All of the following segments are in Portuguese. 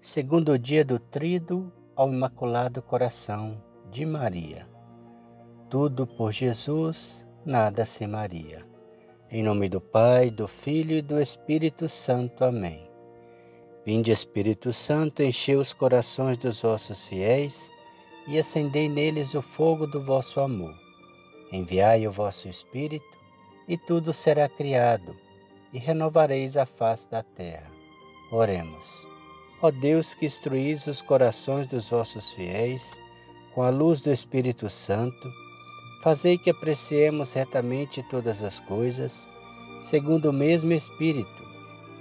segundo dia do trido ao Imaculado Coração de Maria. Tudo por Jesus, nada sem Maria. Em nome do Pai, do Filho e do Espírito Santo. Amém. Vinde, Espírito Santo, enchei os corações dos vossos fiéis e acendei neles o fogo do vosso amor. Enviai o vosso Espírito, e tudo será criado, e renovareis a face da terra. Oremos. Ó Deus que instruís os corações dos vossos fiéis com a luz do Espírito Santo, fazei que apreciemos retamente todas as coisas, segundo o mesmo Espírito,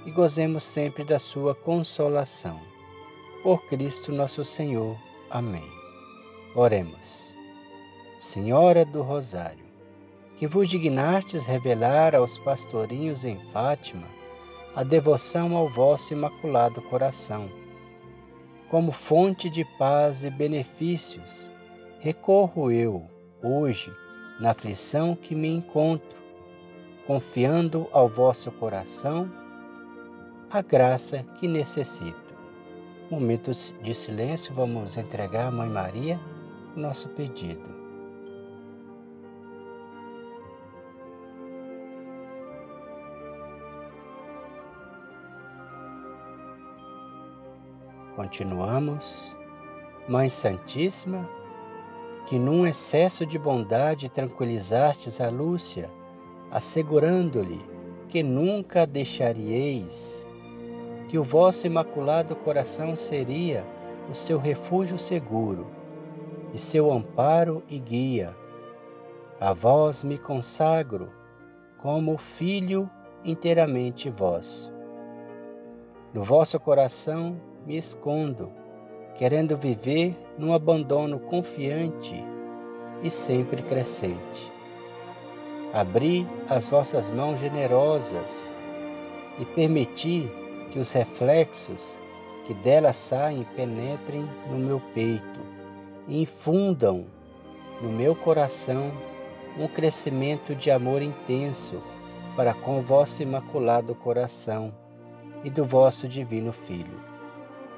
e gozemos sempre da sua consolação. Por Cristo nosso Senhor. Amém. Oremos. Senhora do Rosário, que vos dignastes revelar aos pastorinhos em Fátima a devoção ao vosso imaculado coração. Como fonte de paz e benefícios, recorro eu, hoje, na aflição que me encontro, confiando ao vosso coração a graça que necessito. Momentos de silêncio, vamos entregar à Mãe Maria o nosso pedido. Continuamos. Mãe Santíssima, que num excesso de bondade tranquilizastes a Lúcia, assegurando-lhe que nunca a deixaríeis, que o vosso imaculado coração seria o seu refúgio seguro e seu amparo e guia. A vós me consagro como filho inteiramente vosso. No vosso coração me escondo, querendo viver num abandono confiante e sempre crescente. Abri as vossas mãos generosas e permiti que os reflexos que delas saem penetrem no meu peito e infundam no meu coração um crescimento de amor intenso para com o vosso imaculado coração e do vosso divino Filho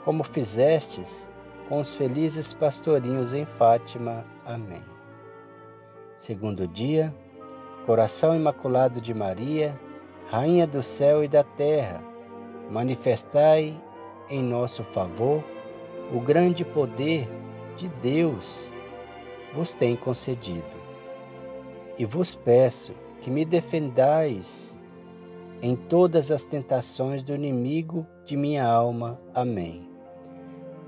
como fizestes com os felizes pastorinhos em Fátima. Amém. Segundo dia, Coração Imaculado de Maria, Rainha do céu e da terra, manifestai em nosso favor o grande poder de Deus vos tem concedido. E vos peço que me defendais em todas as tentações do inimigo de minha alma. Amém.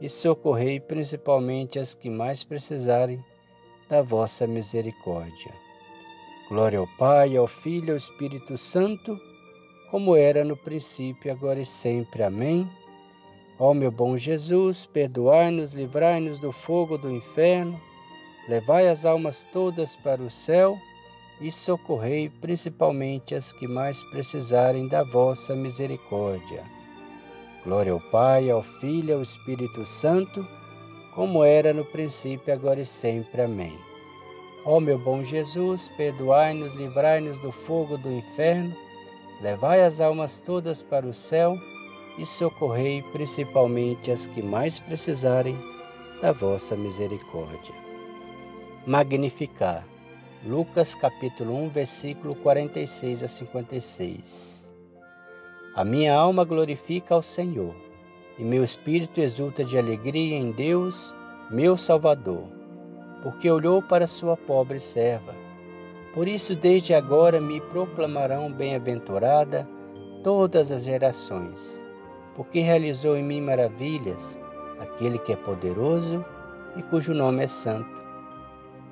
e socorrei principalmente as que mais precisarem da vossa misericórdia. Glória ao Pai, ao Filho e ao Espírito Santo, como era no princípio, agora e sempre. Amém. Ó meu bom Jesus, perdoai-nos, livrai-nos do fogo do inferno, levai as almas todas para o céu e socorrei principalmente as que mais precisarem da vossa misericórdia. Glória ao Pai, ao Filho e ao Espírito Santo, como era no princípio, agora e sempre. Amém. Ó meu bom Jesus, perdoai-nos, livrai-nos do fogo do inferno, levai as almas todas para o céu e socorrei principalmente as que mais precisarem da vossa misericórdia. Magnificar. Lucas capítulo 1, versículo 46 a 56. A minha alma glorifica ao Senhor, e meu espírito exulta de alegria em Deus, meu Salvador, porque olhou para sua pobre serva. Por isso, desde agora me proclamarão bem-aventurada todas as gerações, porque realizou em mim maravilhas aquele que é poderoso e cujo nome é santo.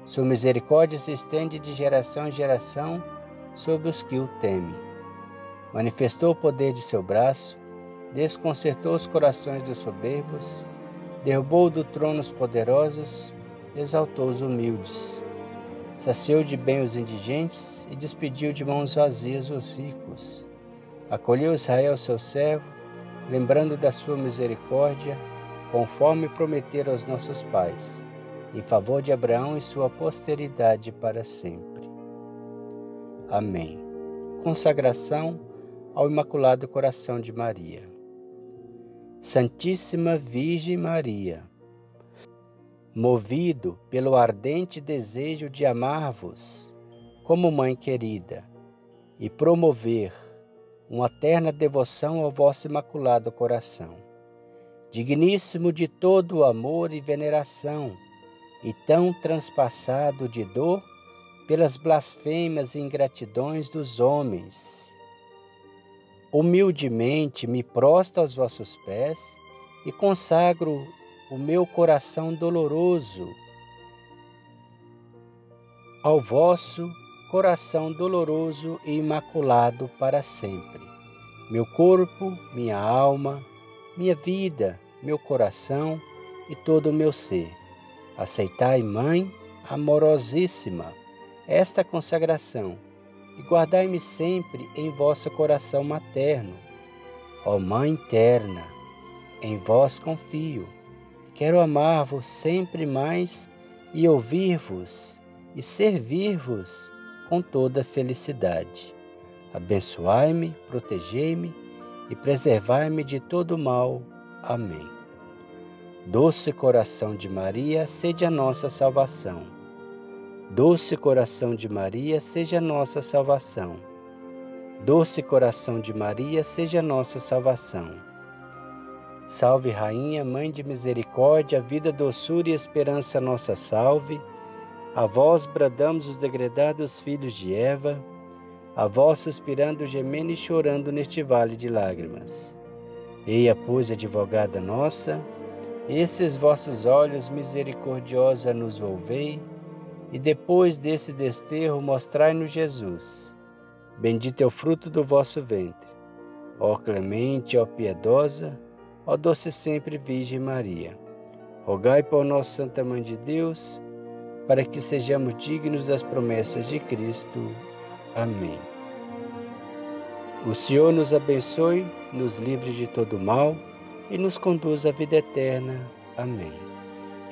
Sua misericórdia se estende de geração em geração sobre os que o temem. Manifestou o poder de seu braço, desconcertou os corações dos soberbos, derrubou do trono os poderosos, exaltou os humildes saciou de bem os indigentes e despediu de mãos vazias os ricos. Acolheu Israel seu servo, lembrando da sua misericórdia, conforme prometera aos nossos pais, em favor de Abraão e sua posteridade para sempre. Amém. Consagração ao Imaculado Coração de Maria. Santíssima Virgem Maria, movido pelo ardente desejo de amar-vos como mãe querida e promover uma terna devoção ao vosso imaculado coração, digníssimo de todo o amor e veneração, e tão transpassado de dor pelas blasfêmias e ingratidões dos homens. Humildemente me prosto aos vossos pés e consagro o meu coração doloroso ao vosso coração doloroso e imaculado para sempre. Meu corpo, minha alma, minha vida, meu coração e todo o meu ser. Aceitai, Mãe amorosíssima, esta consagração e guardai-me sempre em vosso coração materno. Ó Mãe terna, em vós confio Quero amar-vos sempre mais e ouvir-vos e servir-vos com toda felicidade. Abençoai-me, protegei-me e preservai-me de todo mal. Amém. Doce coração de Maria, seja a nossa salvação. Doce coração de Maria, seja nossa salvação. Doce coração de Maria, seja nossa salvação. Salve, Rainha, Mãe de Misericórdia, vida, doçura e esperança, nossa salve. A vós bradamos os degredados filhos de Eva, a vós suspirando, gemendo e chorando neste vale de lágrimas. Eia, pois, advogada nossa, esses vossos olhos misericordiosa nos volvei, e depois desse desterro mostrai-nos Jesus. Bendito é o fruto do vosso ventre. Ó clemente, ó piedosa, Ó doce sempre Virgem Maria, rogai por nós, Santa Mãe de Deus, para que sejamos dignos das promessas de Cristo. Amém. O Senhor nos abençoe, nos livre de todo mal e nos conduz à vida eterna. Amém.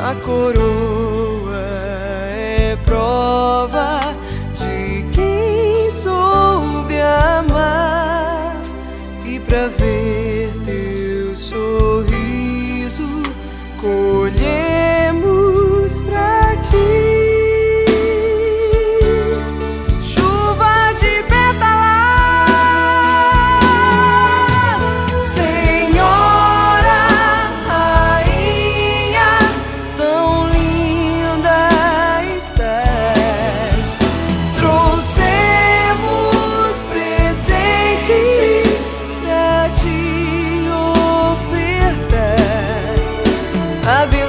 a coroa é prova de quem soube amar e pra ver. I've been